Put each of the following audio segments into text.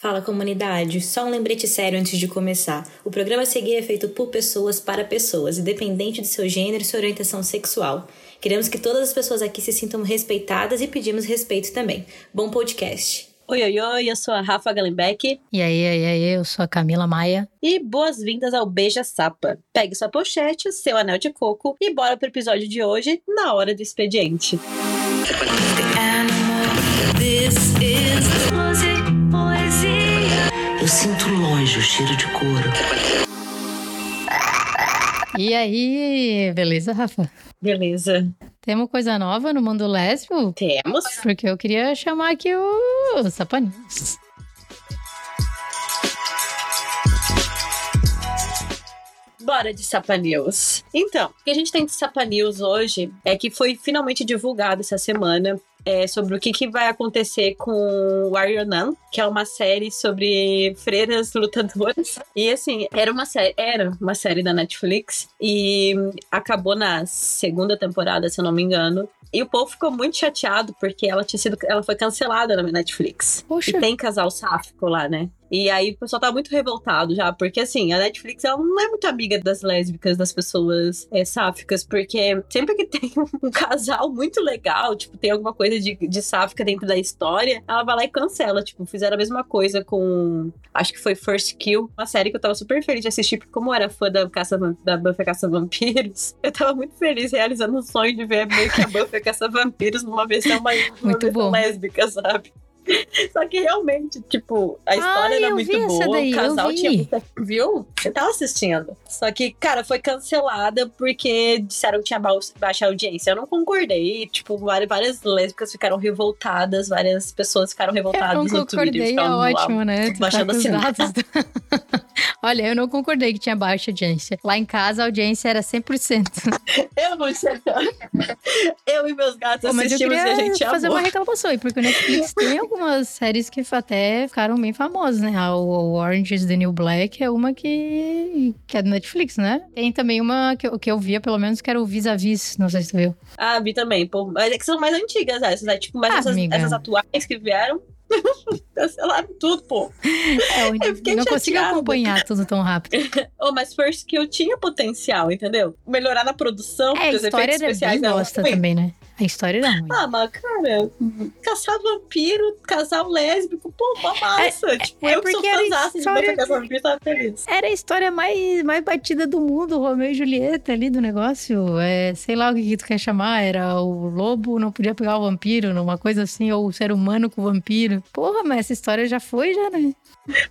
Fala comunidade, só um lembrete sério antes de começar. O programa a seguir é feito por pessoas para pessoas, independente de seu gênero e sua orientação sexual. Queremos que todas as pessoas aqui se sintam respeitadas e pedimos respeito também. Bom podcast. Oi, oi, oi, eu sou a Rafa Gallenbeck. E aí, aí, aí, eu sou a Camila Maia. E boas-vindas ao Beija Sapa. Pegue sua pochete, seu anel de coco e bora pro episódio de hoje, na hora do expediente. Sinto longe o cheiro de couro. E aí, beleza, Rafa? Beleza. Temos coisa nova no mundo lésbico? Temos. Porque eu queria chamar aqui o Sapaninhos. Bora de Sapa News. Então, o que a gente tem de Sapa News hoje é que foi finalmente divulgado essa semana é, sobre o que, que vai acontecer com Warrior Nun, que é uma série sobre freiras lutadoras. E assim, era uma série, era uma série da Netflix e acabou na segunda temporada, se eu não me engano. E o povo ficou muito chateado porque ela tinha sido, ela foi cancelada na Netflix. Poxa. E tem casal sáfico lá, né? E aí o pessoal tá muito revoltado já, porque assim, a Netflix ela não é muito amiga das lésbicas, das pessoas é, sáficas, porque sempre que tem um casal muito legal, tipo, tem alguma coisa de, de sáfica dentro da história, ela vai lá e cancela. Tipo, fizeram a mesma coisa com. Acho que foi First Kill, uma série que eu tava super feliz de assistir, porque como eu era fã da, caça, da Buffy Caça Vampiros, eu tava muito feliz realizando um sonho de ver meio que a Buffy Caça Vampiros numa versão mais Muito versão bom. lésbica, sabe? Só que realmente, tipo, a história Ah, era eu muito boa, daí, o eu casal tinha muita. Viu? Você tava assistindo. Só que, cara, foi cancelada porque disseram que tinha ba- baixa audiência. Eu não concordei. Tipo, várias, várias lésbicas ficaram revoltadas, várias pessoas ficaram Eu revoltadas não no Twitter. é lá ótimo, né? Tá baixando assinado. dados. Olha, eu não concordei que tinha baixa audiência. Lá em casa a audiência era 100%. Eu não sei. Eu e meus gatos Pô, mas eu assistimos e a queria gente fazer uma reclamação aí, porque o Netflix tem algumas séries que até ficaram bem famosas, né? O Orange is the New Black é uma que, que é do Netflix, né? Tem também uma que eu, que eu via, pelo menos, que era o Vis-a-Vis, não sei se tu viu. Ah, vi também. Pô, mas é que são mais antigas essas, né? Tipo, mas Ah, essas, essas atuais que vieram. Cancelaram tudo, pô. É, eu, Eu fiquei não consigo chateada. acompanhar tudo tão rápido. Oh, mas First Kill tinha potencial, entendeu? Melhorar na produção, É, a porque os história efeitos era especiais bem ruins. também, né? A história ruim. Ah, mas, cara, caçar vampiro, casal lésbico, pô, mó massa. tipo, é eu que sou fãzaça de história Caçar Vampiro, tava feliz. Era a história mais, mais batida do mundo, o Romeu e Julieta ali do negócio. É, sei lá o que, que tu quer chamar. Era o lobo não podia pegar o vampiro, numa coisa assim, ou o ser humano com o vampiro. Porra, mas essa história já foi, já, né?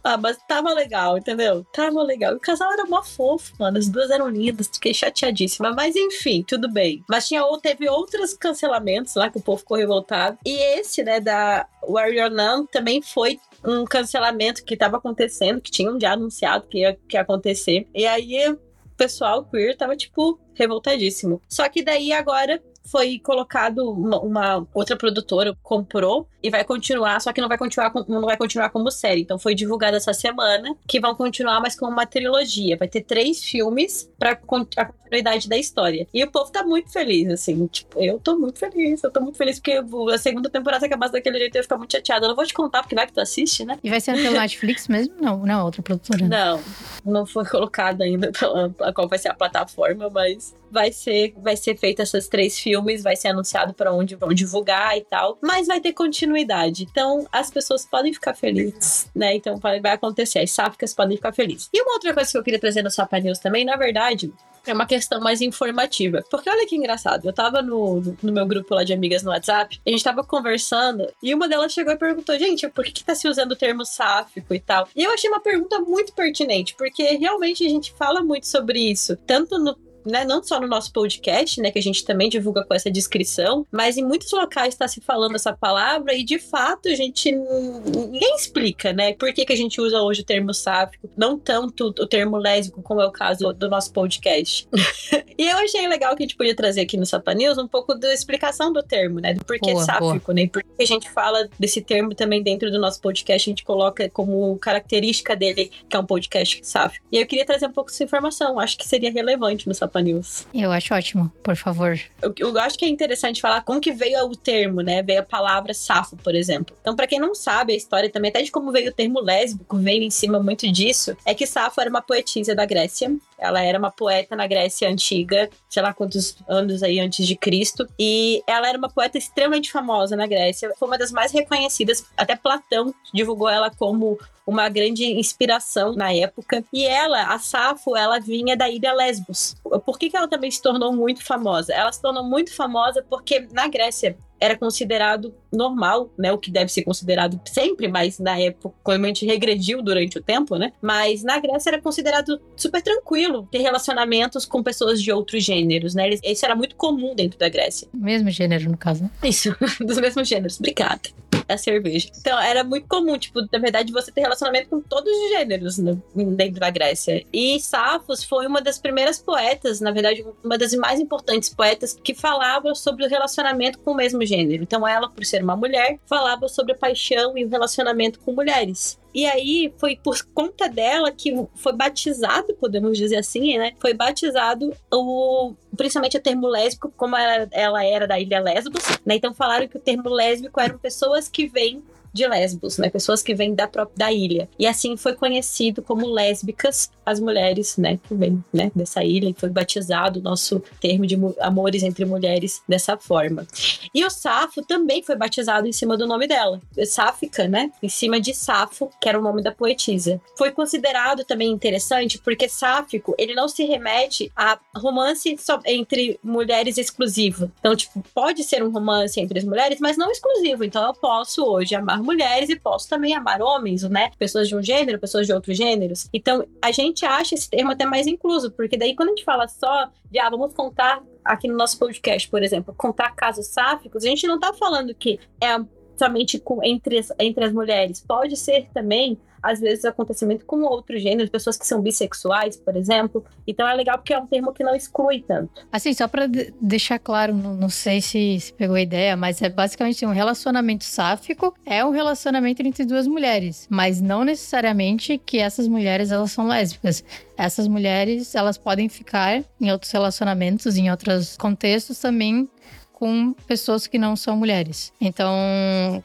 Ah, mas tava legal, entendeu? Tava legal. O casal era mó fofo, mano. As duas eram lindas. Fiquei chateadíssima. Mas enfim, tudo bem. Mas tinha, teve outros cancelamentos lá que o povo ficou revoltado. E esse, né, da Warrior Nun também foi um cancelamento que tava acontecendo, que tinham já anunciado que ia, que ia acontecer. E aí o pessoal queer tava, tipo, revoltadíssimo. Só que daí agora foi colocado uma, uma outra produtora comprou e vai continuar, só que não vai continuar com- não vai continuar como série. Então foi divulgado essa semana que vão continuar mas com uma trilogia. Vai ter três filmes para a continuidade da história. E o povo tá muito feliz assim, tipo, eu tô muito feliz, eu tô muito feliz porque a segunda temporada se acabasse daquele jeito eu ia ficar muito chateada. Eu não vou te contar porque vai que tu assiste, né? E vai ser pelo Netflix mesmo? Não, não, outra produtora. Não, não foi colocado ainda pela, qual vai ser a plataforma, mas vai ser, vai ser feito esses três filmes, vai ser anunciado para onde vão divulgar e tal, mas vai ter continuidade. Então as pessoas podem ficar felizes, né? Então vai, vai acontecer, as sáficas podem ficar felizes. E uma outra coisa que eu queria trazer no Sapa News também, na verdade, é uma questão mais informativa. Porque olha que engraçado, eu tava no, no meu grupo lá de amigas no WhatsApp, a gente tava conversando, e uma delas chegou e perguntou, gente, por que, que tá se usando o termo sáfico e tal? E eu achei uma pergunta muito pertinente, porque realmente a gente fala muito sobre isso, tanto no né, não só no nosso podcast, né, que a gente também divulga com essa descrição, mas em muitos locais está se falando essa palavra e de fato a gente ninguém explica, né, por que, que a gente usa hoje o termo sáfico, não tanto o termo lésbico como é o caso do nosso podcast. e eu achei legal que a gente podia trazer aqui no Sapa News um pouco da explicação do termo, né, do porquê Boa, sáfico, né, e por que a gente fala desse termo também dentro do nosso podcast, a gente coloca como característica dele que é um podcast sáfico. E eu queria trazer um pouco dessa informação, acho que seria relevante no Sapa News. Eu acho ótimo, por favor. Eu, eu acho que é interessante falar como que veio o termo, né? Veio a palavra safo, por exemplo. Então, para quem não sabe a história também, até de como veio o termo lésbico, veio em cima muito disso, é que Safo era uma poetisa da Grécia. Ela era uma poeta na Grécia antiga, sei lá quantos anos aí antes de Cristo. E ela era uma poeta extremamente famosa na Grécia. Foi uma das mais reconhecidas. Até Platão divulgou ela como uma grande inspiração na época. E ela, a Safo, ela vinha da ilha Lesbos. Por que, que ela também se tornou muito famosa? Ela se tornou muito famosa porque na Grécia era considerado normal, né? O que deve ser considerado sempre, mas na época, quando a gente regrediu durante o tempo, né? Mas na Grécia era considerado super tranquilo ter relacionamentos com pessoas de outros gêneros, né? Isso era muito comum dentro da Grécia. Mesmo gênero, no caso. Né? Isso, dos mesmos gêneros. Obrigada. A cerveja. Então, era muito comum, tipo, na verdade, você ter relacionamento com todos os gêneros né, dentro da Grécia. E Safos foi uma das primeiras poetas, na verdade, uma das mais importantes poetas que falava sobre o relacionamento com o mesmo gênero. Então, ela, por ser uma mulher, falava sobre a paixão e o relacionamento com mulheres. E aí foi por conta dela que foi batizado, podemos dizer assim, né? Foi batizado o principalmente o termo lésbico, como ela, ela era da ilha Lesbos, né? Então falaram que o termo lésbico eram pessoas que vêm de Lesbos, né? Pessoas que vêm da própria da ilha. E assim foi conhecido como lésbicas as mulheres, né? Que vêm né, dessa ilha e foi batizado o nosso termo de amores entre mulheres dessa forma. E o Safo também foi batizado em cima do nome dela, Sáfica, né? Em cima de Safo, que era o nome da poetisa. Foi considerado também interessante porque sáfico, ele não se remete a romance entre mulheres exclusivo. Então, tipo, pode ser um romance entre as mulheres, mas não exclusivo. Então, eu posso hoje amar mulheres e posso também amar homens, né? Pessoas de um gênero, pessoas de outros gêneros. Então, a gente acha esse termo até mais incluso, porque daí quando a gente fala só de, ah, vamos contar aqui no nosso podcast, por exemplo, contar casos sáficos, a gente não tá falando que é somente com, entre, as, entre as mulheres. Pode ser também às vezes, acontecimento com outros gêneros, pessoas que são bissexuais, por exemplo. Então é legal porque é um termo que não exclui tanto. Assim, só para deixar claro, não, não sei se, se, pegou a ideia, mas é basicamente um relacionamento sáfico é um relacionamento entre duas mulheres, mas não necessariamente que essas mulheres elas são lésbicas. Essas mulheres, elas podem ficar em outros relacionamentos, em outros contextos também com pessoas que não são mulheres. Então,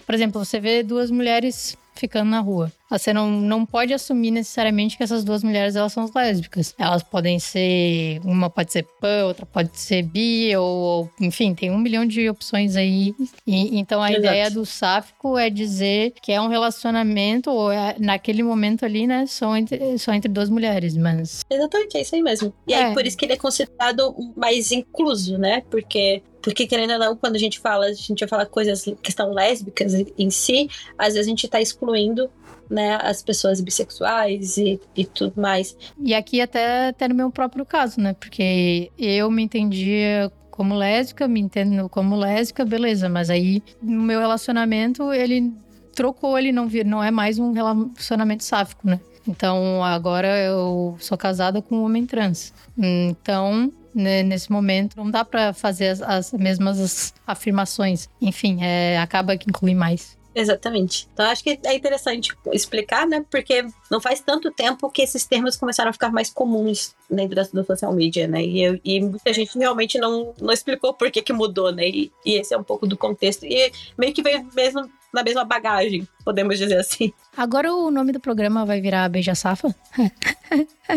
por exemplo, você vê duas mulheres ficando na rua. Você não, não pode assumir necessariamente que essas duas mulheres elas são lésbicas. Elas podem ser. Uma pode ser pan, outra pode ser bi, ou. Enfim, tem um milhão de opções aí. E, então a Exato. ideia do sáfico é dizer que é um relacionamento, ou é, naquele momento ali, né? São entre, são entre duas mulheres, mas. Exatamente, é isso aí mesmo. E aí, é. por isso que ele é considerado mais incluso, né? Porque porque, querendo ou não, quando a gente fala, a gente vai falar coisas que estão lésbicas em si, às vezes a gente está excluindo né, as pessoas bissexuais e, e tudo mais. E aqui até, até no meu próprio caso, né? Porque eu me entendia como lésbica, me entendo como lésbica, beleza, mas aí no meu relacionamento ele trocou, ele não, vir, não é mais um relacionamento sáfico, né? Então agora eu sou casada com um homem trans. Então né, nesse momento não dá para fazer as, as mesmas afirmações. Enfim, é, acaba que inclui mais. Exatamente. Então acho que é interessante explicar, né? Porque não faz tanto tempo que esses termos começaram a ficar mais comuns dentro da, do social media, né? E, eu, e muita gente realmente não, não explicou por que, que mudou, né? E, e esse é um pouco do contexto. E meio que veio mesmo na mesma bagagem, podemos dizer assim. Agora o nome do programa vai virar Beija Safa?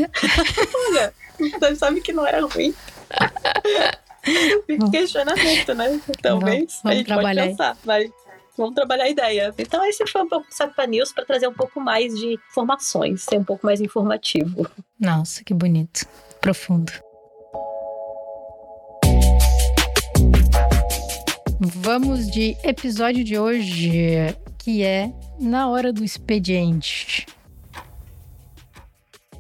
Olha, você sabe que não era ruim. Questionamento, né? Talvez vamos, vamos a gente pode pensar, mas vamos trabalhar a ideia. Então esse foi um pouco Sapa News para trazer um pouco mais de informações, ser um pouco mais informativo. Nossa, que bonito. Profundo. Vamos de episódio de hoje, que é Na Hora do Expediente.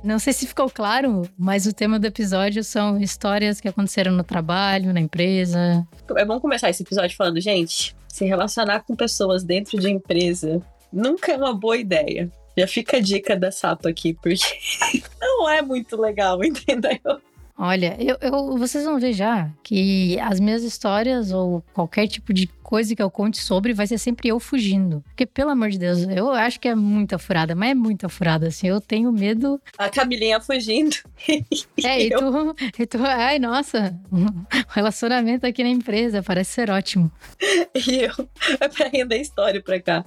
Não sei se ficou claro, mas o tema do episódio são histórias que aconteceram no trabalho, na empresa. É bom começar esse episódio falando, gente, se relacionar com pessoas dentro de empresa nunca é uma boa ideia. Já fica a dica da Sapa aqui, porque não é muito legal, entendeu? Olha, eu, eu- vocês vão ver já que as minhas histórias ou qualquer tipo de coisa que eu conte sobre vai ser sempre eu fugindo. Porque, pelo amor de Deus, eu acho que é muita furada, mas é muita furada, assim. Eu tenho medo. A Camilinha fugindo. É, e tu, e tu. Ai, nossa, o relacionamento aqui na empresa parece ser ótimo. E eu. É pra render história pra cá.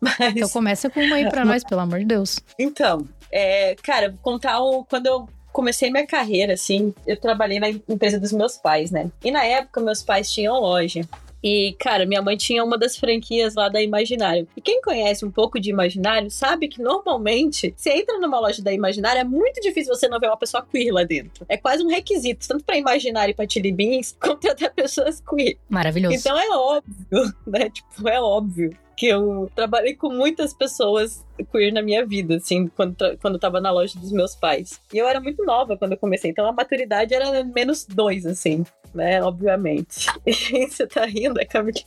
Mas. Então começa com uma aí pra nós, pelo amor de Deus. Então, é, cara, vou contar o, quando eu comecei minha carreira, assim, eu trabalhei na empresa dos meus pais, né? E na época, meus pais tinham loja. E, cara, minha mãe tinha uma das franquias lá da Imaginário. E quem conhece um pouco de Imaginário sabe que normalmente, você entra numa loja da Imaginário, é muito difícil você não ver uma pessoa queer lá dentro. É quase um requisito, tanto pra Imaginário e pra Chili Beans, contratar pessoas queer. Maravilhoso. Então é óbvio, né? Tipo, é óbvio que eu trabalhei com muitas pessoas queer na minha vida, assim, quando, quando eu tava na loja dos meus pais. E eu era muito nova quando eu comecei, então a maturidade era menos dois, assim, né? Obviamente. Você tá rindo, é Camila?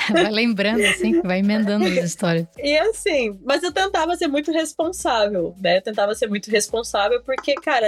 Vai lembrando, assim, vai emendando as histórias. E assim, mas eu tentava ser muito responsável, né? Eu tentava ser muito responsável porque, cara,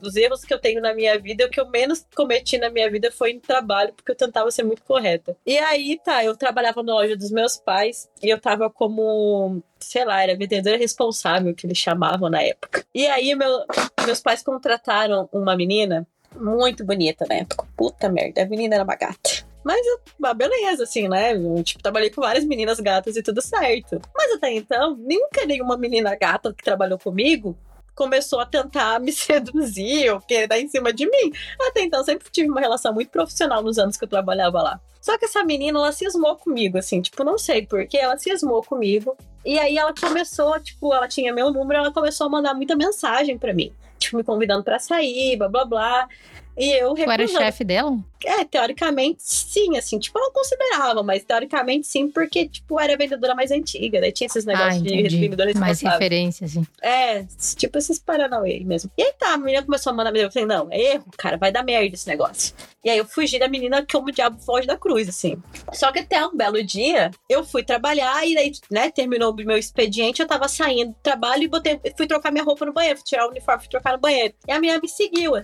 os erros que eu tenho na minha vida, o que eu menos cometi na minha vida foi em trabalho, porque eu tentava ser muito correta. E aí, tá, eu trabalhava na loja dos meus pais e eu tava como, sei lá, era vendedora responsável, que eles chamavam na época. E aí, meu- meus pais contrataram uma menina muito bonita na época. Puta merda, a menina era uma gata. Mas, ah, beleza, assim, né? Eu, tipo, trabalhei com várias meninas gatas e tudo certo. Mas até então, nunca nenhuma menina gata que trabalhou comigo começou a tentar me seduzir ou querer dar em cima de mim. Até então, sempre tive uma relação muito profissional nos anos que eu trabalhava lá. Só que essa menina, ela cismou comigo, assim, tipo, não sei porquê, ela cismou comigo. E aí ela começou, tipo, ela tinha meu número, ela começou a mandar muita mensagem pra mim. Tipo, me convidando pra sair, blá blá blá. E eu Tu era chefe dela? É, teoricamente sim, assim, tipo, eu não considerava, mas teoricamente sim, porque, tipo, era a vendedora mais antiga, daí tinha esses Ah, negócios de entendi. vendedora Mais referência, assim. É, tipo esses Paranauê aí mesmo. E aí tá, a menina começou a mandar eu falei, não, é erro, cara, vai dar merda esse negócio. E aí eu fugi da menina como o diabo foge da cruz, assim. Só que até um belo dia, eu fui trabalhar e daí, né, terminou o meu expediente, eu tava saindo do trabalho e botei, fui trocar minha roupa no banheiro, fui tirar o uniforme, fui trocar no banheiro. E a menina me seguiu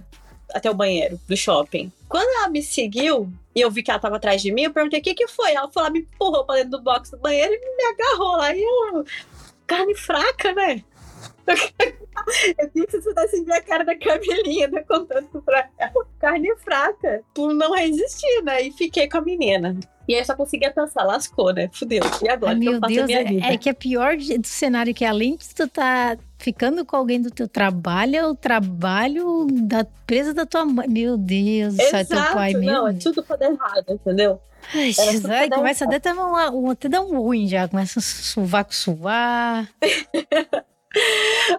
até o banheiro do shopping. Quando ela me seguiu e eu vi que ela tava atrás de mim, eu perguntei o que que foi. Ela falou, ela me empurrou pra dentro do box do banheiro e me agarrou lá. E eu, carne fraca, né? Eu queria que você pudesse ver a cara da Camilinha, né? Contando pra ela. Carne fraca. Por não resistir, né? E fiquei com a menina. E aí eu só conseguia pensar, lascou, né? Fudeu. E agora Ai, que eu meu faço a Deus, minha é, vida? é que é pior do cenário que além de tu tá ficando com alguém do teu trabalho, é o trabalho da empresa da tua mãe. Meu Deus, céu, é teu pai mesmo. não, é tudo pra dar errado, entendeu? Ai, Jesus, começa até, dar uma- um, até dar um ruim já, começa a suvar com suar.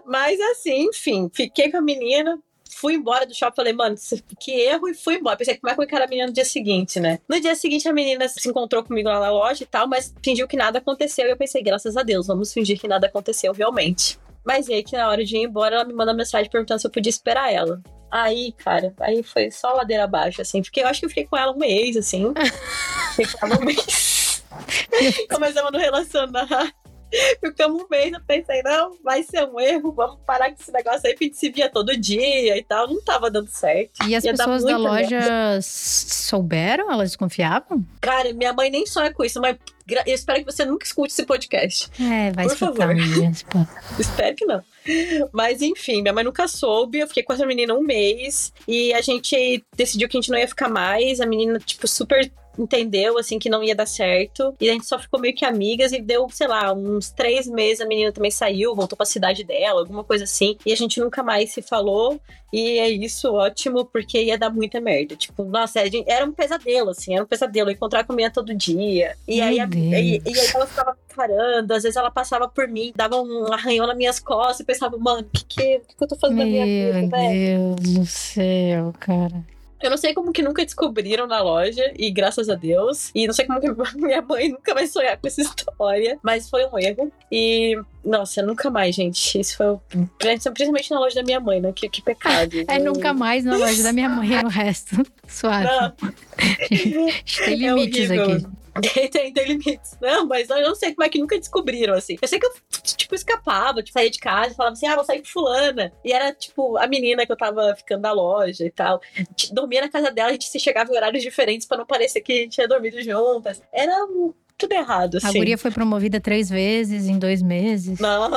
Mas assim, enfim, fiquei com a menina, fui embora do shopping, falei, mano, que erro, e fui embora. Pensei, como é que eu encarar a menina no dia seguinte, né? No dia seguinte, a menina se encontrou comigo lá na loja e tal, mas fingiu que nada aconteceu. E eu pensei, graças a Deus, vamos fingir que nada aconteceu realmente. Mas e aí, que na hora de ir embora, ela me manda mensagem perguntando se eu podia esperar ela. Aí, cara, aí foi só ladeira abaixo, assim. Porque eu acho que eu fiquei com ela um mês, assim. Fiquei com ela um mês. Começamos a nos relacionar. Ficamos um mês, eu pensei, não, vai ser um erro, vamos parar com esse negócio aí, porque a gente se via todo dia e tal, não tava dando certo. E as Ia pessoas da loja souberam? Elas desconfiavam? Cara, minha mãe nem sonha com isso, mas eu espero que você nunca escute esse podcast. É, vai Por escutar favor. Espero que não. Mas enfim, minha mãe nunca soube. Eu fiquei com essa menina um mês e a gente decidiu que a gente não ia ficar mais. A menina, tipo, super entendeu, assim, que não ia dar certo. E a gente só ficou meio que amigas e deu, sei lá, uns três meses. A menina também saiu, voltou pra cidade dela, alguma coisa assim. E a gente nunca mais se falou. E é isso, ótimo, porque ia dar muita merda. Tipo, nossa, gente- era um pesadelo, assim, era um pesadelo. Eu encontrar com a menina todo dia. E aí, Meu a- e, e aí ela ficava parando, às vezes ela passava por mim, dava um arranhão nas minhas costas e pensava, mano, o que, que, que, que eu tô fazendo na minha vida, Meu velho? Deus do céu, cara. Eu não sei como que nunca descobriram na loja, e graças a Deus. E não sei como que minha mãe nunca vai sonhar com essa história, mas foi um erro. E, nossa, nunca mais, gente. Isso foi. Principalmente na loja da minha mãe, né? Que, que pecado. É Eu- nunca mais na loja da minha mãe é o resto. Suave. Não, Tem é limites horrível. aqui. tem, tem limites. Não, mas eu não sei como é que nunca descobriram, assim. Eu sei que eu, tipo, escapava, tipo, saía de casa e falava assim, ah, vou sair com fulana. E era, tipo, a menina que eu tava ficando na loja e tal. Dormia na casa dela, a gente se chegava em horários diferentes pra não parecer que a gente tinha dormido juntas. Era um tudo errado, assim. A guria foi promovida três vezes em dois meses. Não,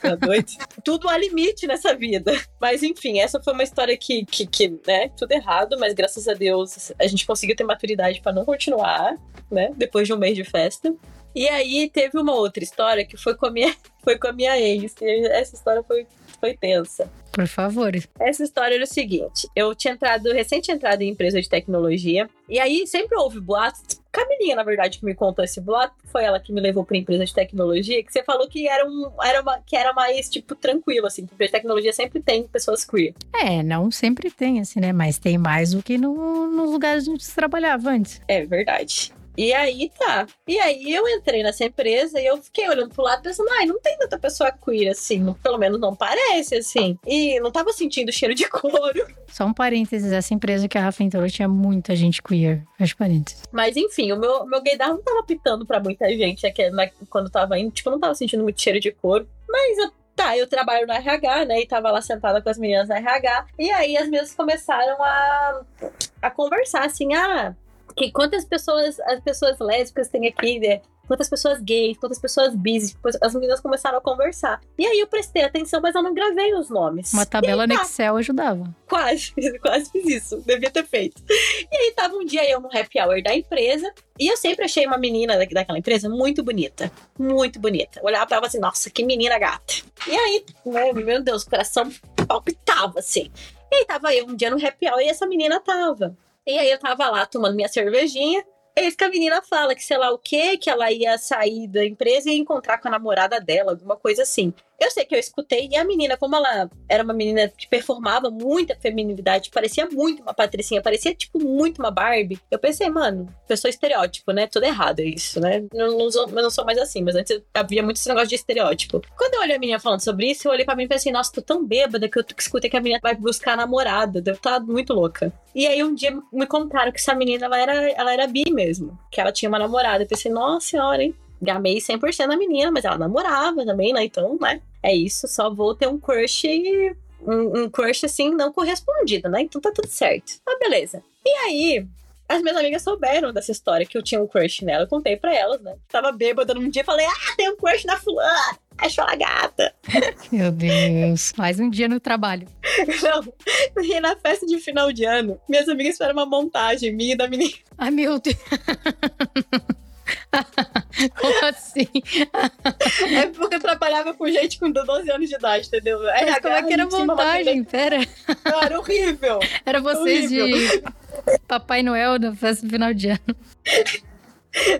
tá doido. tudo há limite nessa vida. Mas enfim, essa foi uma história que, que, que, né, tudo errado, mas graças a Deus a gente conseguiu ter maturidade para não continuar, né, depois de um mês de festa. E aí teve uma outra história que foi com a minha, foi com a minha ex. E essa história foi, foi tensa. Por favor. Essa história era o seguinte: eu tinha entrado, recente entrado em empresa de tecnologia, e aí sempre houve boatos. Camilinha, na verdade, que me contou esse boato, foi ela que me levou para empresa de tecnologia, que você falou que era, um, era, uma, que era mais, tipo, tranquilo, assim, que empresa de tecnologia sempre tem pessoas queer. É, não sempre tem, assim, né? Mas tem mais do que no, nos lugares onde você trabalhava antes. É verdade. E aí tá. E aí eu entrei nessa empresa e eu fiquei olhando pro lado pensando, ai, não tem tanta pessoa queer assim, pelo menos não parece assim. E não tava sentindo cheiro de couro. Só um parênteses, essa empresa que a Rafa entrou tinha muita gente queer. Fecha parênteses. Mas enfim, o meu, meu gaydar não tava pitando pra muita gente aqui, na, quando tava indo. Tipo, eu não tava sentindo muito cheiro de couro. Mas eu Tá, eu trabalho no RH, né? E tava lá sentada com as meninas no RH. E aí as meninas começaram a, a conversar assim: ah, que quantas pessoas as pessoas lésbicas têm aqui, né? Quantas pessoas gays, quantas pessoas bis, as meninas começaram a conversar. E aí eu prestei atenção, mas eu não gravei os nomes. Uma tabela aí, no tá. Excel ajudava. Quase, quase fiz isso. Devia ter feito. E aí tava um dia eu no happy hour da empresa, e eu sempre achei uma menina daquela empresa muito bonita. Muito bonita. Eu olhava pra ela assim, nossa, que menina gata. E aí, meu Deus, o coração palpitava assim. E aí tava eu um dia no happy hour e essa menina tava. E aí eu tava lá tomando minha cervejinha. Eis que a menina fala que sei lá o que, que ela ia sair da empresa e encontrar com a namorada dela, alguma coisa assim. Eu sei que eu escutei, e a menina, como ela era uma menina que performava muita feminilidade, parecia muito uma patricinha, parecia, tipo, muito uma Barbie. Eu pensei, mano, pessoa estereótipo, né? Tudo errado isso, né? Eu não, sou, eu não sou mais assim, mas antes havia muito esse negócio de estereótipo. Quando eu olhei a menina falando sobre isso, eu olhei pra mim e pensei, nossa, tô tão bêbada que eu escutei que a menina vai buscar namorada. Deve estar tá muito louca. E aí um dia me contaram que essa menina, ela era, ela era bi mesmo. Que ela tinha uma namorada. Eu pensei, nossa senhora, hein? Gamei 100% na menina, mas ela namorava também, né? Então, né? É isso, só vou ter um crush um, um crush assim não correspondido, né? Então tá tudo certo. Ah, beleza. E aí, as minhas amigas souberam dessa história que eu tinha um crush nela. Eu contei pra elas, né? Tava bêbada num dia e falei: Ah, tem um crush na fulana. Acho ela gata. Meu Deus. Mais um dia no trabalho. Não, e na festa de final de ano, minhas amigas fizeram uma montagem minha e da menina. Ai, meu Deus. Como assim? é porque eu trabalhava com gente com 12 anos de idade, entendeu? Mas como é que era montagem? Pera. Não, era horrível. Era vocês horrível. de Papai Noel na festa final de ano.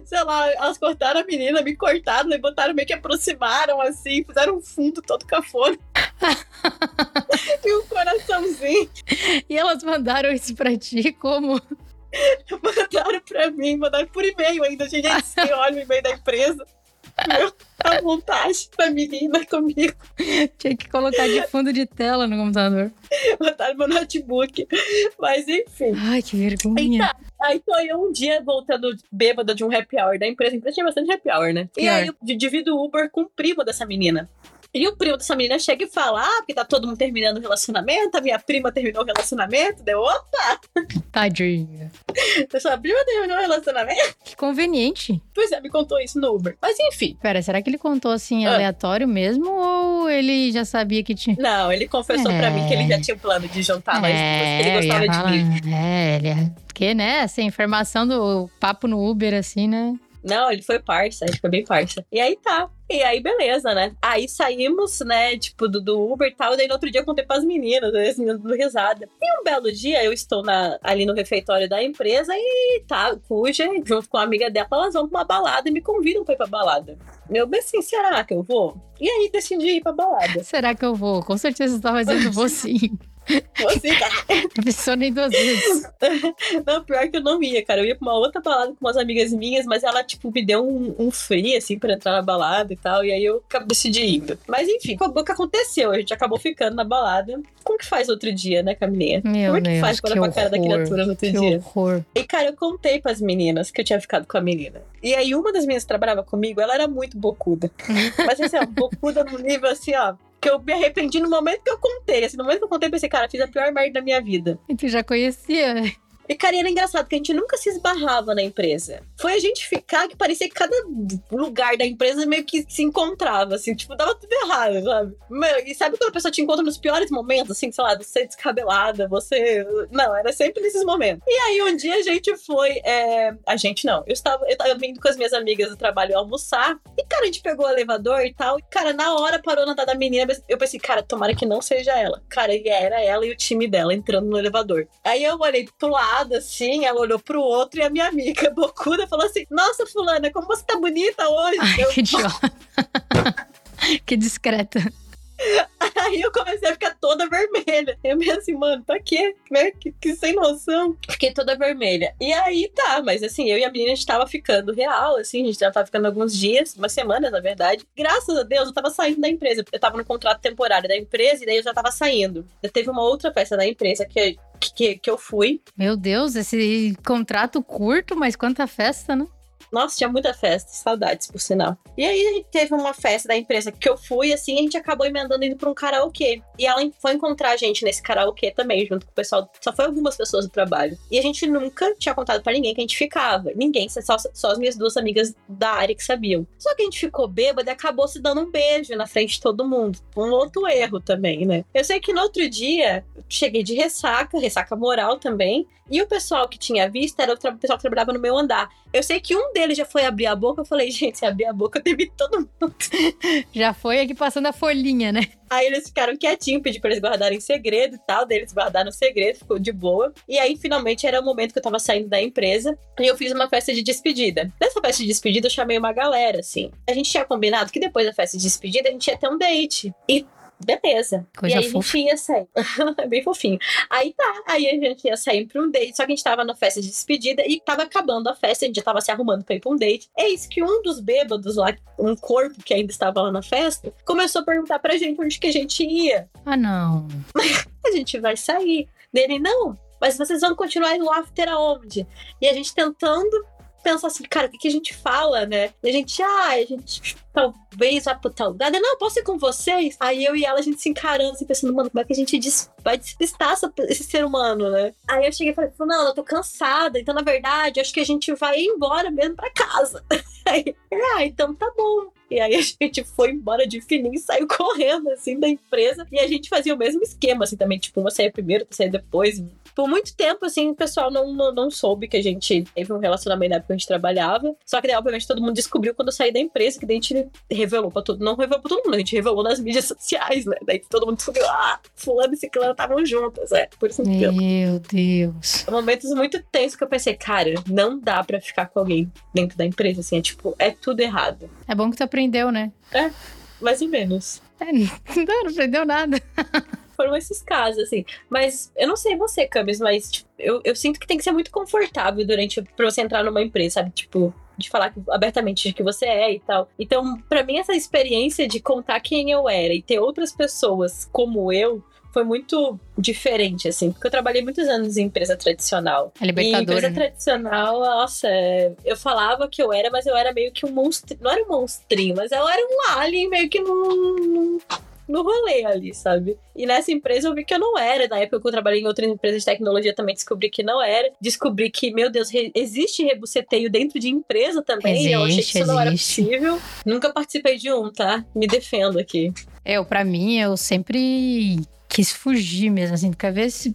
Sei lá, elas cortaram a menina, me cortaram e botaram meio que aproximaram assim, fizeram um fundo todo cafona. e um coraçãozinho. E elas mandaram isso pra ti como? mandaram pra mim, mandaram por e-mail ainda. Gente, você olha o e-mail da empresa. Meu, a vontade da menina comigo. Tinha que colocar de fundo de tela no computador. Botaram meu notebook. Mas enfim. Ai, que vergonha. Então, aí tô eu um dia voltando bêbada de um happy hour da empresa. A empresa tinha bastante happy hour, né? E aí eu divido o Uber com o primo dessa menina. E o primo dessa menina chega e fala: Ah, porque tá todo mundo terminando o relacionamento, a minha prima terminou o relacionamento. Deu, opa! Tadinha. Sua prima terminou o relacionamento? Que conveniente. Pois é, me contou isso no Uber. Mas enfim. Pera, será que ele contou assim, ah. aleatório mesmo? Ou ele já sabia que tinha. Não, ele confessou é... pra mim que ele já tinha o plano de juntar mais é, duas, que ele gostava de mim. É, ele é. Porque, né, essa informação do papo no Uber, assim, né? Não, ele foi parça, ele foi bem parça. E aí tá. E aí, beleza, né? Aí saímos, né, tipo, do, do Uber e tal. E daí no outro dia eu contei pras meninas, né, as meninas dando risada. E um belo dia eu estou na, ali no refeitório da empresa e tá, cuja, junto com a amiga dela, elas vão pra uma balada e me convidam pra ir pra balada. Meu bem assim, será que eu vou? E aí decidi ir pra balada. Será que eu vou? Com certeza você tava dizendo vou sim. Você, nem duas vezes. Não, pior que eu não ia, cara. Eu ia pra uma outra balada com umas amigas minhas, mas ela, tipo, me deu um, um free, assim, pra entrar na balada e tal. E aí eu decidi indo. Mas enfim, o que aconteceu? A gente acabou ficando na balada. Como que faz outro dia, né, Camilinha? Meu Como é que Deus, faz para a cara da criatura no outro Que dia? horror. E, cara, eu contei pras meninas que eu tinha ficado com a menina. E aí, uma das meninas que trabalhava comigo, ela era muito bocuda. Mas, assim, ó, bocuda no nível, assim, ó, que eu me arrependi no momento que eu contei. Assim, no momento que eu contei, eu pensei, cara, fiz a pior merda da minha vida. E tu já conhecia? E, cara, era engraçado, porque a gente nunca se esbarrava na empresa. Foi a gente ficar que parecia que cada lugar da empresa meio que se encontrava, assim, tipo, dava tudo errado, sabe? Meu, e sabe quando a pessoa te encontra nos piores momentos, assim, sei lá, você descabelada, você. Não, era sempre nesses momentos. E aí, um dia a gente foi. é, A gente não. Eu estava, eu tava vindo com as minhas amigas do trabalho almoçar. E, cara, a gente pegou o elevador e tal. E, cara, na hora parou na da menina. Eu pensei, cara, tomara que não seja ela. Cara, e era ela e o time dela entrando no elevador. Aí eu olhei pro lado, assim, ela olhou pro outro e a minha amiga, bocuda, falou assim: Nossa, Fulana, como você tá bonita hoje. Ai, Eu- que idiota. que discreta. Aí eu comecei a ficar toda vermelha. Eu meio assim, mano, pra quê? Né? Que, que sem noção. Fiquei toda vermelha. E aí tá, mas assim, eu e a menina a gente tava ficando real, assim, a gente já tava ficando alguns dias, umas semanas, na verdade. Graças a Deus, eu tava saindo da empresa. Eu tava no contrato temporário da empresa e daí eu já tava saindo. Já teve uma outra festa da empresa que, que, que eu fui. Meu Deus, esse contrato curto, mas quanta festa, né? Nossa, tinha muita festa, saudades, por sinal. E aí a gente teve uma festa da empresa que eu fui, assim, a gente acabou emendando indo pra um karaokê. E ela foi encontrar a gente nesse karaokê também, junto com o pessoal. Só foi algumas pessoas do trabalho. E a gente nunca tinha contado pra ninguém que a gente ficava. Ninguém, só, só as minhas duas amigas da área que sabiam. Só que a gente ficou bêbada e acabou se dando um beijo na frente de todo mundo. Um outro erro também, né? Eu sei que no outro dia, cheguei de ressaca, ressaca moral também. E o pessoal que tinha visto era o pessoal que trabalhava no meu andar. Eu sei que um deles já foi abrir a boca. Eu falei, gente, se abrir a boca, teve todo mundo. Já foi aqui passando a folhinha, né? Aí eles ficaram quietinhos, pedi pra eles guardarem segredo e tal. Daí eles guardaram o segredo, ficou de boa. E aí, finalmente, era o momento que eu tava saindo da empresa. E eu fiz uma festa de despedida. Nessa festa de despedida, eu chamei uma galera, assim. A gente tinha combinado que depois da festa de despedida, a gente ia ter um date. E. Beleza. Coisa e aí a fofa. gente ia sair. Bem fofinho. Aí tá. Aí a gente ia sair pra um date. Só que a gente tava na festa de despedida e tava acabando a festa. A gente já tava se arrumando pra ir pra um date. Eis que um dos bêbados lá, um corpo que ainda estava lá na festa, começou a perguntar pra gente onde que a gente ia. Ah, não. A gente vai sair. Dele, não. Mas vocês vão continuar no after aonde? E a gente tentando pensar assim, cara, o que, a gente fala, né? E a gente, ah, a gente talvez vai pro tal lugar. Não, posso ir com vocês? Aí eu e ela, a gente se encarando, assim, pensando, mano, como é que a gente vai despistar essa- esse ser humano, né? Aí eu cheguei e falei, não, eu tô cansada, então na verdade, acho que a gente vai embora mesmo pra casa. Aí, ah, então tá bom. E aí a gente foi embora de fininho e saiu correndo, assim, da empresa. E a gente fazia o mesmo esquema, assim, também. Tipo, uma saía primeiro, outra saía depois. Por muito tempo, assim, o pessoal não, não, não soube que a gente teve um relacionamento na época que a gente trabalhava. Só que daí, obviamente, todo mundo descobriu quando eu saí da empresa, que daí a gente revelou pra todo Não revelou pra todo mundo, a gente revelou nas mídias sociais, né? Daí todo mundo descobriu, ah, fulano e ciclano estavam juntas, é. Por isso Meu Deus. momentos muito tensos que eu pensei, cara, não dá pra ficar com alguém dentro da empresa, assim, é tipo, é tudo errado. É bom que tu aprendeu, né? Mais ou menos. É, não aprendeu nada. Foram esses casos, assim. Mas eu não sei você, Camis, mas tipo, eu, eu sinto que tem que ser muito confortável durante pra você entrar numa empresa, sabe? Tipo, de falar abertamente de que você é e tal. Então, pra mim, essa experiência de contar quem eu era e ter outras pessoas como eu foi muito diferente, assim, porque eu trabalhei muitos anos em empresa tradicional. É E libertadora. empresa né? tradicional, nossa, eu falava que eu era, mas eu era meio que um monstro. Não era um monstrinho, mas eu era um alien meio que no, no, rolê ali, sabe? E nessa empresa eu vi que eu não era. Na época que eu trabalhei em outras empresas de tecnologia também descobri que não era. Descobri que, meu Deus, re- existe rebuceteio dentro de empresa também. eu achei que Existe, isso não era existe. possível. Nunca participei de um, tá? Me defendo aqui. Eu, pra mim, eu sempre quis fugir mesmo, assim, porque às vezes,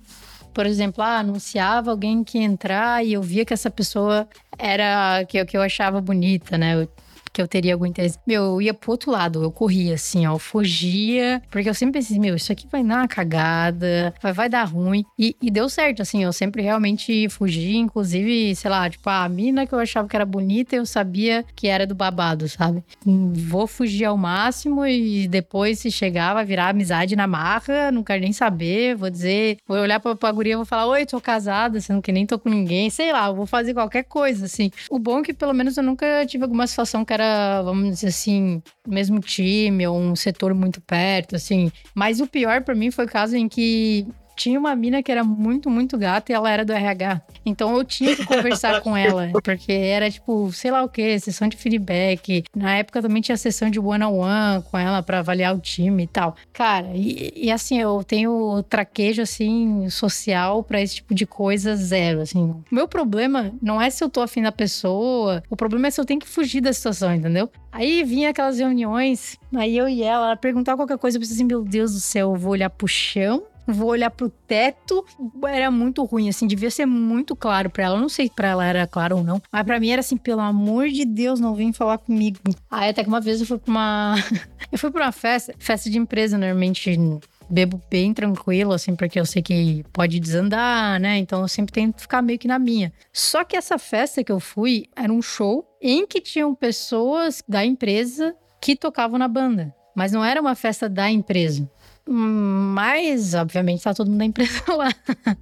por exemplo, ah, anunciava alguém que ia entrar e eu via que essa pessoa era que, eu- que eu achava bonita, né? Eu- que eu teria algum interesse. Meu, eu ia pro outro lado, eu corria assim, ó, eu fugia, porque eu sempre pensei, meu, isso aqui vai dar uma cagada, vai, vai dar ruim. E, e deu certo, assim, eu sempre realmente fugi, inclusive, sei lá, tipo, a mina que eu achava que era bonita, eu sabia que era do babado, sabe? Vou fugir ao máximo e depois, se chegar, vai virar amizade na marra, não quero nem saber, vou dizer, vou olhar pra, pra guria vou falar, oi, tô casada, sendo que nem tô com ninguém, sei lá, eu vou fazer qualquer coisa, assim. O bom é que pelo menos eu nunca tive alguma situação que era, vamos dizer assim, mesmo time ou um setor muito perto, assim. Mas o pior para mim foi o caso em que tinha uma mina que era muito, muito gata e ela era do RH. Então eu tinha que conversar com ela, porque era tipo, sei lá o que, sessão de feedback. Na época também tinha sessão de one-on-one -on -one com ela para avaliar o time e tal. Cara, e, e, assim, eu tenho traquejo assim social para esse tipo de coisa zero, assim. O meu problema não é se eu tô afim da pessoa, o problema é se eu tenho que fugir da situação, entendeu? Aí vinha aquelas reuniões, aí eu e ela, ela perguntava qualquer coisa, eu pensei assim, meu Deus do céu, eu vou olhar pro chão vou olhar pro teto. Era muito ruim, assim, devia ser muito claro para ela. Não sei se pra ela era claro ou não, mas para mim era assim, pelo amor de Deus, não vem falar comigo. Aí até que uma vez eu fui pra uma. eu fui pra uma festa, festa de empresa, normalmente bebo bem tranquilo, assim, porque eu sei que pode desandar, né? Então eu sempre tento ficar meio que na minha. Só que essa festa que eu fui era um show em que tinham pessoas da empresa que tocavam na banda. Mas não era uma festa da empresa. Mas, obviamente, tá todo mundo da empresa lá.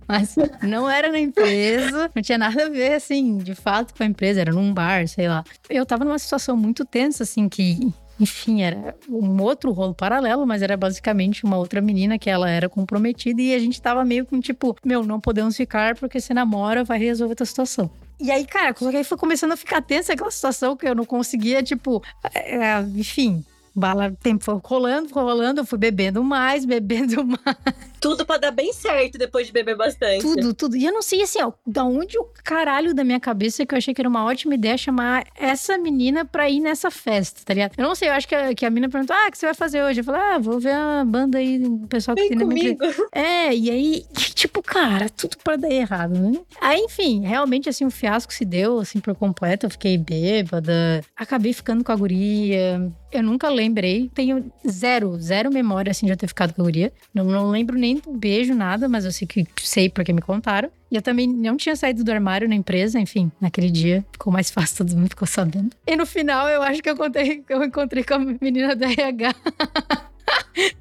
Mas não era na empresa, não tinha nada a ver, assim, de fato, com a empresa, era num bar, sei lá. Eu tava numa situação muito tensa, assim, que enfim, era um outro rolo paralelo, mas era basicamente uma outra menina que ela era comprometida e a gente tava meio com tipo, meu, não podemos ficar porque se namora vai resolver a situação. E aí, cara, só que aí foi começando a ficar tensa aquela situação que eu não conseguia, tipo, é, enfim, bala, tempo foi rolando, foi rolando, eu fui bebendo mais, bebendo mais. Tudo pra dar bem certo depois de beber bastante. Tudo, tudo. E eu não sei, assim, ó, da onde o caralho da minha cabeça que eu achei que era uma ótima ideia chamar essa menina pra ir nessa festa, tá ligado? Eu não sei, eu acho que a, que a menina perguntou, ah, o que você vai fazer hoje? Eu falei, ah, vou ver a banda aí, o pessoal que Vem tem na minha comigo. É, e aí, tipo, cara, tudo pra dar errado, né? Aí, enfim, realmente, assim, o fiasco se deu, assim, por completo. Eu fiquei bêbada, acabei ficando com a guria. Eu nunca lembrei, tenho zero, zero memória, assim, de eu ter ficado com a guria. Não, não lembro nem do beijo, nada, mas eu sei que sei porque me contaram. E eu também não tinha saído do armário na empresa, enfim, naquele dia ficou mais fácil, todo mundo ficou sabendo. E no final, eu acho que eu, contei, eu encontrei com a menina da RH.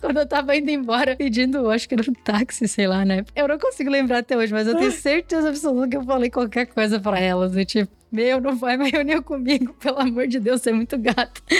Quando eu tava indo embora, pedindo, acho que era um táxi, sei lá, né? Eu não consigo lembrar até hoje, mas eu tenho certeza absoluta que eu falei qualquer coisa pra elas. Do tipo, meu, não vai mais reunir comigo, pelo amor de Deus, você é muito gato.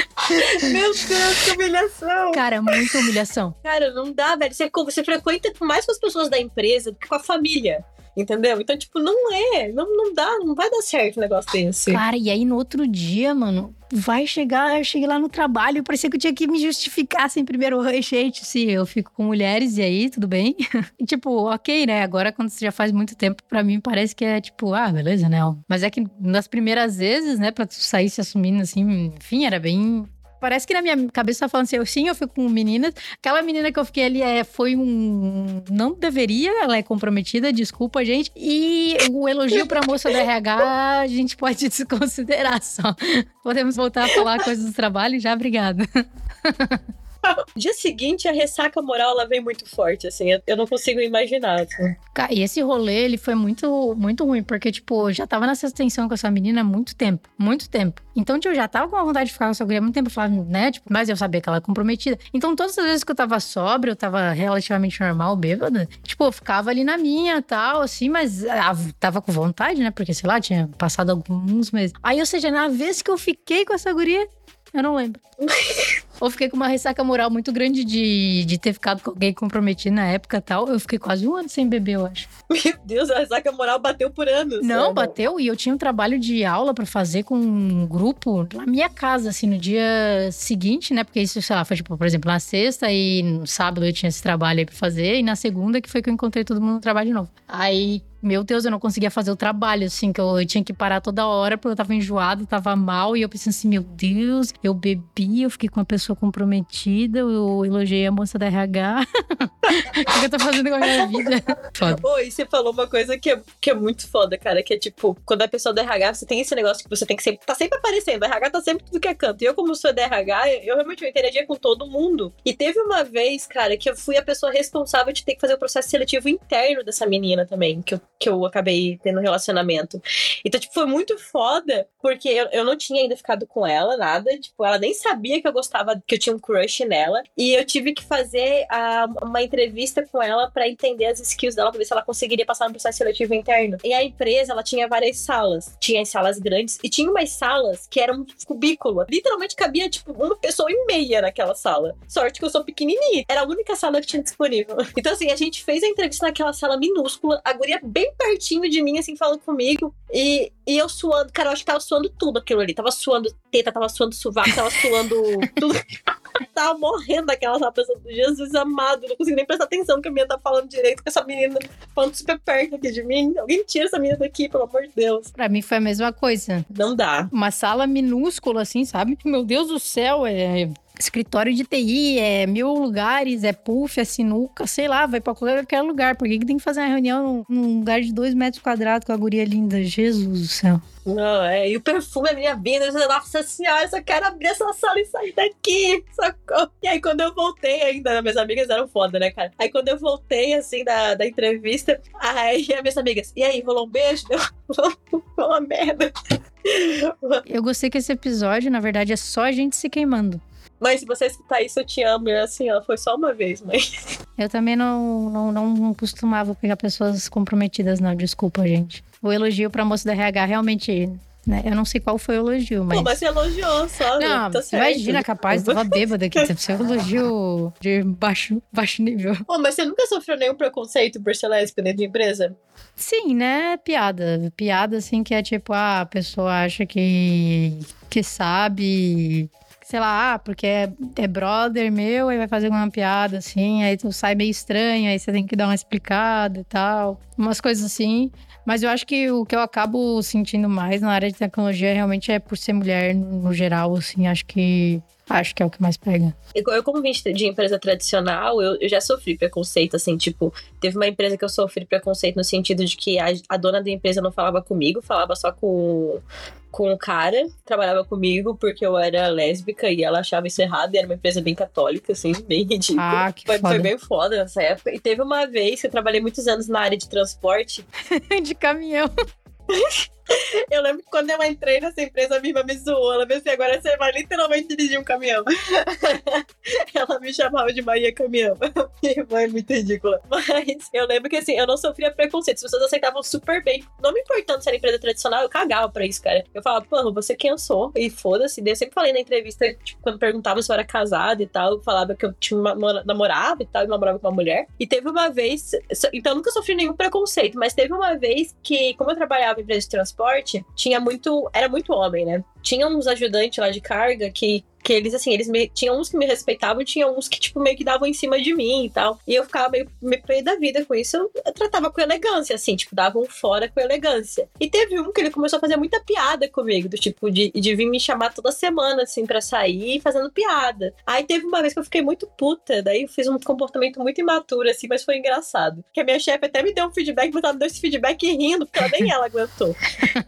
Meu Deus, que humilhação. Cara, muita humilhação. Cara, não dá, velho. Você, você frequenta mais com as pessoas da empresa do que com a família. Entendeu? Então, tipo, não é. Não, não dá, não vai dar certo um negócio desse. Cara, e aí no outro dia, mano, vai chegar, eu cheguei lá no trabalho, parecia que eu tinha que me justificar assim, primeiro, gente, se eu fico com mulheres, e aí, tudo bem? e tipo, ok, né? Agora, quando você já faz muito tempo, pra mim parece que é tipo, ah, beleza, né? Mas é que nas primeiras vezes, né, pra tu sair se assumindo assim, enfim, era bem Parece que na minha cabeça tá falando assim, eu sim, eu fico com meninas. Aquela menina que eu fiquei ali é, foi um. Não deveria, ela é comprometida, desculpa, gente. E o elogio pra moça do RH, a gente pode desconsiderar só. Podemos voltar a falar coisas do trabalho já, obrigada. Dia seguinte, a ressaca moral ela vem muito forte, assim. Eu, não consigo imaginar. Assim. Cara, E esse rolê, ele foi muito, muito ruim, porque, tipo, eu já tava nessa tensão com essa menina há muito tempo. Muito tempo. Então, tipo, eu já tava com a vontade de ficar com essa mulher há muito tempo. Eu falava, né? Tipo, mas eu sabia que ela é comprometida. Então, todas as vezes que eu tava sóbrio, eu tava relativamente normal, bêbada. Tipo, eu ficava ali na minha tal, assim, mas ah, tava com vontade, né? Porque, sei lá, tinha passado alguns meses. Aí, ou seja, na vez que eu fiquei com essa guria, eu não lembro. Ou fiquei com uma ressaca moral muito grande de, de ter ficado com alguém comprometido na época e tal. Eu fiquei quase um ano sem beber, eu acho. Meu Deus, a ressaca moral bateu por anos. Não, né? bateu. E eu tinha um trabalho de aula pra fazer com um grupo na minha casa, assim, no dia seguinte, né? Porque isso, sei lá, foi tipo, por exemplo, na sexta e no sábado eu tinha esse trabalho aí pra fazer. E na segunda que foi que eu encontrei todo mundo no trabalho de novo. Aí meu Deus, eu não conseguia fazer o trabalho, assim, que eu, eu tinha que parar toda hora porque eu tava enjoado, tava mal, e eu pensei assim, meu Deus, eu bebi, eu fiquei com uma pessoa comprometida, eu elogiei a moça da RH. o que eu tô fazendo com a minha vida? Foda. Oi, você falou uma coisa que é, que é muito foda, cara, que é tipo, quando a pessoa da RH, você tem esse negócio que você tem que sempre, tá sempre aparecendo, a RH tá sempre tudo que é canto. E eu, como sou da RH, eu, eu realmente eu interagia com todo mundo. E teve uma vez, cara, que eu fui a pessoa responsável de ter que fazer o processo seletivo interno dessa menina também, que eu, que eu acabei tendo relacionamento. Então, tipo, foi muito foda, porque eu, eu não tinha ainda ficado com ela, nada. Tipo, ela nem sabia que eu gostava, que eu tinha um crush nela. E eu tive que fazer a, uma entrevista com ela para entender as skills dela, pra ver se ela conseguiria passar no processo seletivo interno. E a empresa, ela tinha várias salas. Tinha as salas grandes e tinha umas salas que eram um cubículo. Literalmente cabia, tipo, uma pessoa e meia naquela sala. Sorte que eu sou pequenininha. Era a única sala que tinha disponível. Então, assim, a gente fez a entrevista naquela sala minúscula, a guria bem pertinho de mim, assim, falando comigo. E, e eu suando, cara, eu acho que tava suando tudo aquilo ali. Tava suando teta, tava suando sovaco, tava suando tudo. tava morrendo daquela pensando, Jesus amado, não consigo nem prestar atenção que a menina tá falando direito com essa menina falando super perto aqui de mim. Alguém tira essa menina daqui, pelo amor de Deus. Pra mim foi a mesma coisa. Não dá. Uma sala minúscula, assim, sabe? Meu Deus do céu, é escritório de TI, é mil lugares, é puff, é sinuca, sei lá, vai pra qualquer lugar. Por que, que tem que fazer uma reunião num, num lugar de dois metros quadrados com a guria linda? Jesus do céu. Não, é, e o perfume, a minha vida, eu, nossa senhora, eu só quero abrir essa sala e sair daqui, socorro. E aí, quando eu voltei ainda, minhas amigas eram foda, né, cara? Aí, quando eu voltei, assim, da, da entrevista, aí, as minhas amigas, e aí, rolou um beijo? Deu uma merda. Eu gostei que esse episódio, na verdade, é só a gente se queimando. Mas se você escutar isso, eu te amo. E assim, ela foi só uma vez, mas. Eu também não, não, não costumava pegar pessoas comprometidas, não. Desculpa, gente. O elogio pra moça da RH realmente. Né? Eu não sei qual foi o elogio, mas. Pô, mas você elogiou só. Não, tá imagina, capaz, tava bêbada aqui. Um elogio de baixo, baixo nível. Pô, mas você nunca sofreu nenhum preconceito por ser lésbica dentro de empresa? Sim, né? Piada. Piada, assim, que é tipo, ah, a pessoa acha que, que sabe sei lá, ah, porque é, é brother meu, aí vai fazer uma piada assim, aí tu sai meio estranho, aí você tem que dar uma explicada e tal. Umas coisas assim. Mas eu acho que o que eu acabo sentindo mais na área de tecnologia realmente é por ser mulher no geral, assim, acho que Acho que é o que mais pega. Eu, como vim de empresa tradicional, eu, eu, já sofri preconceito, assim, tipo, teve uma empresa que eu sofri preconceito no sentido de que a, a dona da empresa não falava comigo, falava só com, com o cara que trabalhava comigo porque eu era lésbica e ela achava isso errado e era uma empresa bem católica, assim, bem ridícula. Ah, que foi, foda. foi bem foda nessa época. E teve uma vez que eu trabalhei muitos anos na área de transporte. de caminhão. Eu lembro que quando eu entrei nessa empresa, a minha irmã me zoou. Ela disse assim: agora você vai literalmente dirigir um caminhão. Ela me chamava de Maria Caminhão. Minha irmã é muito ridícula. Mas eu lembro que assim, eu não sofria preconceito. As pessoas aceitavam super bem. Não me importando se era empresa tradicional, eu cagava pra isso, cara. Eu falava, pô, você quem eu sou. E foda-se. Eu sempre falei na entrevista, tipo, quando perguntava se eu era casada e tal, eu falava que eu tinha uma, namorava e tal, e namorava com uma mulher. E teve uma vez. Então eu nunca sofri nenhum preconceito, mas teve uma vez que, como eu trabalhava em empresa de transporte, transporte, tinha muito. Era muito homem, né? Tinha uns ajudantes lá de carga que que eles, assim, eles me, tinham uns que me respeitavam tinha uns que, tipo, meio que davam em cima de mim e tal. E eu ficava meio, meio pé da vida com isso. Eu, eu, tratava com elegância, assim, tipo, dava um fora com elegância. E teve um que ele começou a fazer muita piada comigo, do tipo, de, de vir me chamar toda semana, assim, pra sair fazendo piada. Aí teve uma vez que eu fiquei muito puta, daí eu fiz um comportamento muito imaturo, assim, mas foi engraçado. Que a minha chefe até me deu um feedback, mas ela me deu esse feedback rindo, porque ela, nem ela aguentou.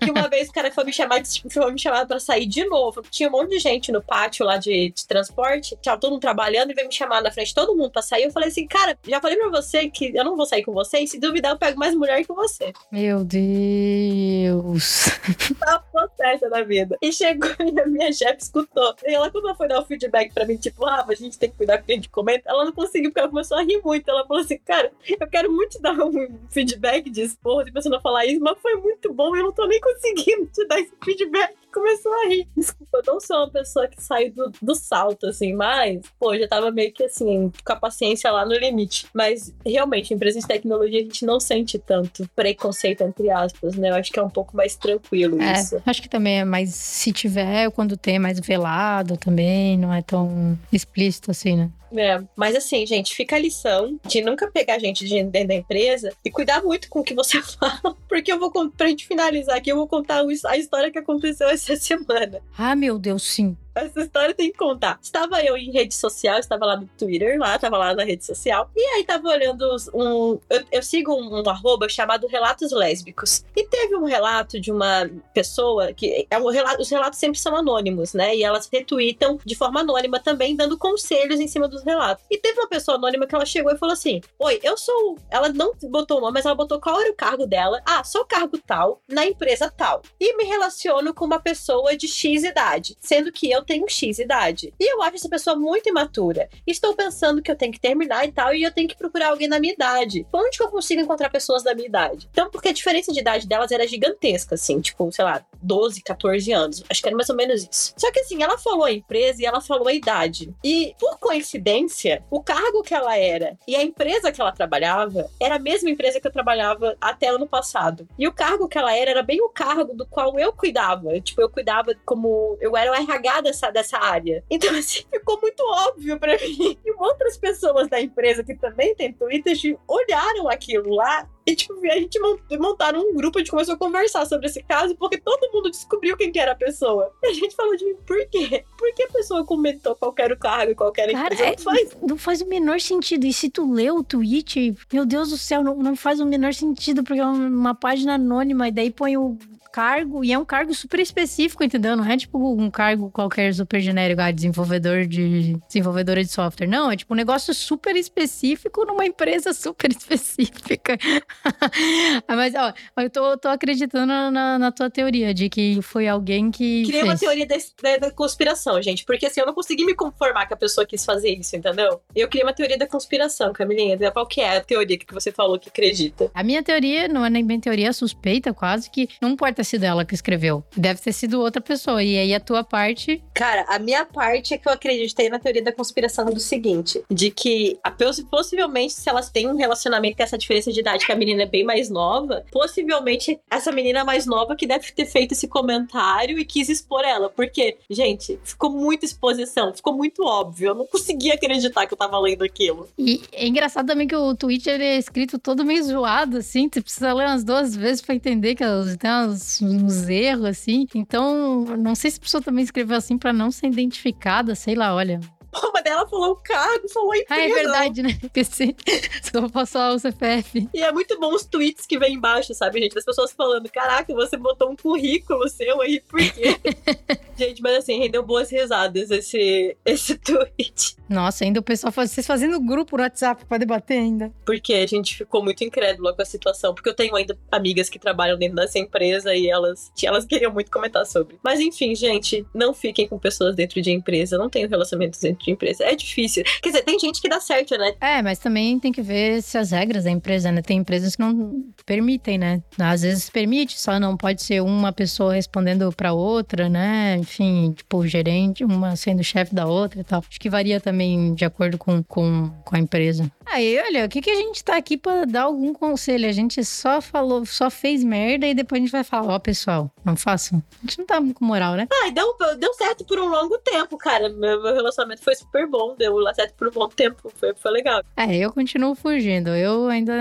que uma vez o cara foi me chamar, foi me chamar pra sair de novo. Tinha um monte de gente no pátio lá de, de transporte, tava todo mundo trabalhando e veio me chamar na frente todo mundo pra sair. Eu falei assim, cara, já falei pra você que eu não vou sair com você, e se duvidar, eu pego mais mulher que você. Meu Deus. Tá possessa na vida. E chegou e a minha chefe escutou. E ela, quando ela foi dar o feedback pra mim, tipo, ah, a gente tem que cuidar com o que a gente comenta, ela não conseguiu, porque ela começou a rir muito. Ela falou assim, cara, eu quero muito te dar um feedback de esposa e você não falar isso, mas foi muito bom, eu não tô nem conseguindo te dar esse feedback começou a rir. Desculpa, eu não sou uma pessoa que sai do, do salto, assim, mas, pô, já tava meio que assim, com a paciência lá no limite. Mas, realmente, empresa de tecnologia a gente não sente tanto preconceito, entre aspas, né? Eu acho que é um pouco mais tranquilo é, isso. Acho que também é mais, se tiver, quando tem, é mais velado também, não é tão explícito assim, né? É, mas assim, gente, fica a lição de nunca pegar gente de dentro da empresa e cuidar muito com o que você fala. Porque eu vou, pra gente finalizar aqui, eu vou contar a história que aconteceu essa semana. Ah, meu Deus, sim. Essa história tem que contar. Estava eu em rede social, estava lá no Twitter, lá, estava lá na rede social. E aí tava olhando um. Eu, eu sigo um, um, arroba chamado Relatos Lésbicos. E teve um relato de uma pessoa que. É um os relatos sempre são anônimos, né? E elas retweetam de forma anônima também, dando conselhos em cima dos relatos. E teve uma pessoa anônima que ela chegou e falou assim: Oi, eu sou. Ela não botou o nome, mas ela botou qual era o cargo dela. Ah, sou cargo tal, na empresa tal. E me relaciono com uma pessoa de X idade, sendo que eu tenho X idade. E eu acho essa pessoa muito imatura. Estou pensando que eu tenho que terminar e tal, e eu tenho que procurar alguém na minha idade. Onde que eu consigo encontrar pessoas da minha idade? Então, porque a diferença de idade delas era gigantesca, assim, tipo, sei lá, 12, 14 anos. Acho que era mais ou menos isso. Só que assim, ela falou a empresa e ela falou a idade. E, por coincidência, o cargo que ela era e a empresa que ela trabalhava era a mesma empresa que eu trabalhava até ano passado. E o cargo que ela era era bem o cargo do qual eu cuidava. Tipo, eu cuidava como. Eu era o RH dessa dessa, dessa área. Então, assim, ficou muito óbvio para mim. E outras pessoas da empresa que também têm Twitter olharam aquilo lá e, tipo, a gente montaram um grupo, a gente começou a conversar sobre esse caso, porque todo mundo descobriu quem que era a pessoa. E a gente falou de por quê? Por que a pessoa comentou qualquer cargo, qualquer Cara, empresa? Não, é, faz... não faz o menor sentido. E se tu lê o tweet, meu Deus do céu, não, não faz o menor sentido, porque é uma página anônima, e daí põe o cargo, e é um cargo super específico, entendeu? Não é tipo um cargo qualquer super genérico, ah, desenvolvedor de desenvolvedora de software. Não, é tipo um negócio super específico numa empresa super específica. Mas, ó, eu tô, tô acreditando na, na, tua teoria de que foi alguém que. Criei fez. uma teoria da, da, conspiração, gente, porque assim, eu não consegui me conformar que a pessoa quis fazer isso, entendeu? Eu criei uma teoria da conspiração, Camilinha. Qual que é a teoria que você falou que acredita? A minha teoria não é nem bem teoria, é suspeita quase, que não importa sido ela que escreveu. Deve ter sido outra pessoa. E aí a tua parte. Cara, a minha parte é que eu acreditei na teoria da conspiração do seguinte: de que a, possivelmente, se elas têm um relacionamento com essa diferença de idade, que a menina é bem mais nova, possivelmente essa menina mais nova que deve ter feito esse comentário e quis expor ela. Porque, gente, ficou muita exposição, ficou muito óbvio. Eu não conseguia acreditar que eu tava lendo aquilo. E é engraçado também que o Twitter é escrito todo meio zoado, assim. Tu precisa ler umas duas vezes pra entender que tem umas uns, erros, assim. Então, não sei se a pessoa também escreveu assim para não ser identificada, sei lá, olha. Pô, mas dela falou o cargo, falou a empresa. Ah, é verdade, né? PC. Só passou o CPF. E é muito bom os tweets que vem embaixo, sabe, gente? Das pessoas falando, caraca, você botou um currículo seu aí, por quê? gente, mas assim, rendeu boas risadas esse, esse tweet. Nossa, ainda o pessoal, vocês fazendo grupo no WhatsApp pra debater ainda. Porque a gente ficou muito incrédula com a situação, porque eu tenho ainda amigas que trabalham dentro dessa empresa e elas, elas queriam muito comentar sobre. Mas enfim, gente, não fiquem com pessoas dentro de empresa, não tenham relacionamentos dentro de empresa. É difícil. Quer dizer, tem gente que dá certo, né? É, mas também tem que ver se as regras da empresa, né? Tem empresas que não permitem, né? Às vezes permite, só não pode ser uma pessoa respondendo para outra, né? Enfim, tipo, gerente, uma sendo chefe da outra e tal. Acho que varia também de acordo com, com, com a empresa. Aí, olha, o que, que a gente tá aqui para dar algum conselho? A gente só falou, só fez merda e depois a gente vai falar, ó, oh, pessoal, não façam. A gente não tá com moral, né? Ah, deu, deu certo por um longo tempo, cara. Meu, meu relacionamento foi super bom, deu certo por um bom tempo, foi, foi legal. É, eu continuo fugindo. Eu ainda,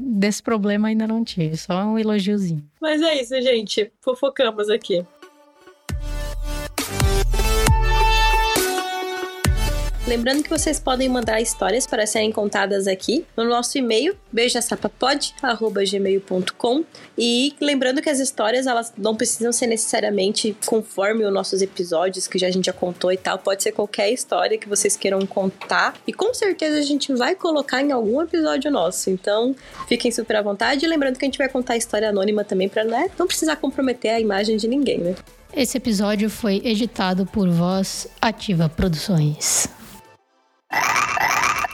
desse problema ainda não tive, só um elogiozinho. Mas é isso, gente. Fofocamos aqui. Lembrando que vocês podem mandar histórias para serem contadas aqui no nosso e-mail, beijasapapod.gmail.com e lembrando que as histórias, elas não precisam ser necessariamente conforme os nossos episódios, que já a gente já contou e tal, pode ser qualquer história que vocês queiram contar. E com certeza a gente vai colocar em algum episódio nosso, então fiquem super à vontade. E lembrando que a gente vai contar história anônima também para né, não precisar comprometer a imagem de ninguém, né? Esse episódio foi editado por Voz Ativa Produções. What is?